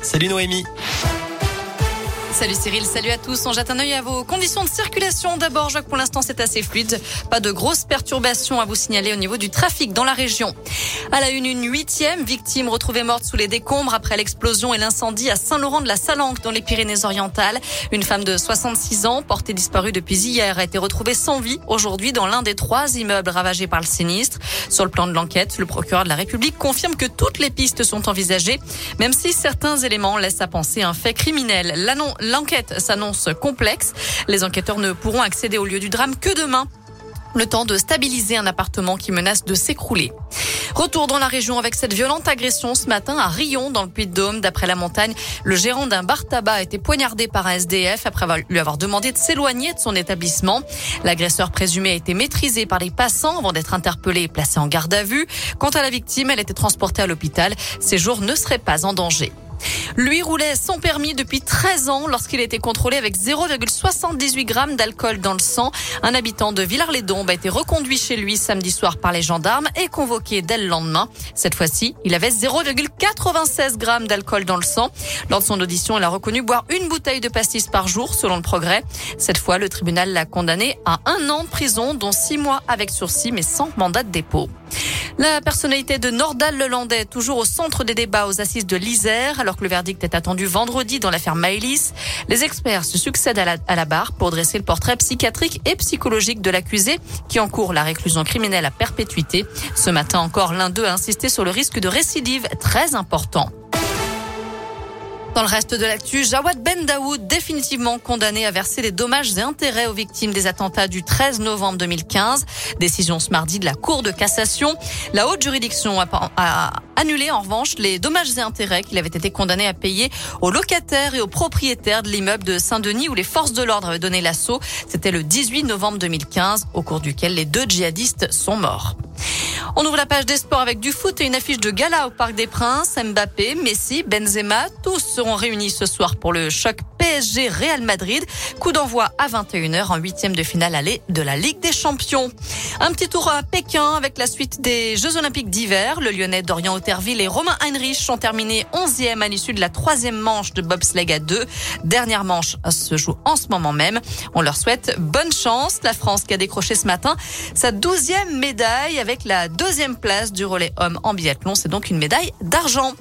Salut Noémie. Salut Cyril, salut à tous. On jette un œil à vos conditions de circulation. D'abord, Jacques, pour l'instant, c'est assez fluide. Pas de grosses perturbations à vous signaler au niveau du trafic dans la région. À la une, une huitième victime retrouvée morte sous les décombres après l'explosion et l'incendie à Saint-Laurent de la Salanque dans les Pyrénées-Orientales. Une femme de 66 ans, portée disparue depuis hier, a été retrouvée sans vie aujourd'hui dans l'un des trois immeubles ravagés par le sinistre. Sur le plan de l'enquête, le procureur de la République confirme que toutes les pistes sont envisagées, même si certains éléments laissent à penser un fait criminel. L'enquête s'annonce complexe. Les enquêteurs ne pourront accéder au lieu du drame que demain. Le temps de stabiliser un appartement qui menace de s'écrouler. Retour dans la région avec cette violente agression ce matin à Rion, dans le Puy-de-Dôme. D'après la montagne, le gérant d'un bar tabac a été poignardé par un SDF après lui avoir demandé de s'éloigner de son établissement. L'agresseur présumé a été maîtrisé par les passants avant d'être interpellé et placé en garde à vue. Quant à la victime, elle était transportée à l'hôpital. Ses jours ne seraient pas en danger. Lui roulait sans permis depuis 13 ans lorsqu'il était contrôlé avec 0,78 grammes d'alcool dans le sang. Un habitant de Villars-les-Dombes a été reconduit chez lui samedi soir par les gendarmes et convoqué dès le lendemain. Cette fois-ci, il avait 0,96 grammes d'alcool dans le sang. Lors de son audition, il a reconnu boire une bouteille de pastis par jour selon le progrès. Cette fois, le tribunal l'a condamné à un an de prison, dont six mois avec sursis mais sans mandat de dépôt. La personnalité de Nordal Lelandais, toujours au centre des débats aux assises de l'Isère, alors que le verdict est attendu vendredi dans l'affaire Maëlys. Les experts se succèdent à la, à la barre pour dresser le portrait psychiatrique et psychologique de l'accusé qui encourt la réclusion criminelle à perpétuité. Ce matin encore, l'un d'eux a insisté sur le risque de récidive très important. Dans le reste de l'actu, Jawad Ben Daoud, définitivement condamné à verser les dommages et intérêts aux victimes des attentats du 13 novembre 2015. Décision ce mardi de la Cour de cassation. La haute juridiction a, annulé en revanche les dommages et intérêts qu'il avait été condamné à payer aux locataires et aux propriétaires de l'immeuble de Saint-Denis où les forces de l'ordre avaient donné l'assaut. C'était le 18 novembre 2015, au cours duquel les deux djihadistes sont morts. On ouvre la page des sports avec du foot et une affiche de gala au Parc des Princes. Mbappé, Messi, Benzema, tous seront réunis ce soir pour le choc PSG Real Madrid. Coup d'envoi à 21h en huitième de finale aller de la Ligue des Champions. Un petit tour à Pékin avec la suite des Jeux Olympiques d'hiver. Le Lyonnais Dorian Auterville et Romain Heinrich ont terminé 11e à l'issue de la troisième manche de bobsleigh à deux. Dernière manche se joue en ce moment même. On leur souhaite bonne chance. La France qui a décroché ce matin sa douzième médaille avec la deuxième place du relais homme en biathlon. C'est donc une médaille d'argent.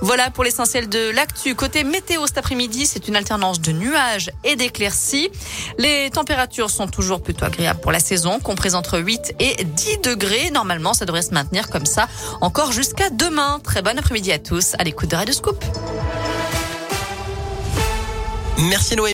Voilà pour l'essentiel de l'actu. Côté météo cet après-midi, c'est une alternance de nuages et d'éclaircies. Les températures sont toujours plutôt agréables pour la saison, comprises entre 8 et 10 degrés. Normalement, ça devrait se maintenir comme ça encore jusqu'à demain. Très bon après-midi à tous à l'écoute de Radio Scoop. Merci Noé.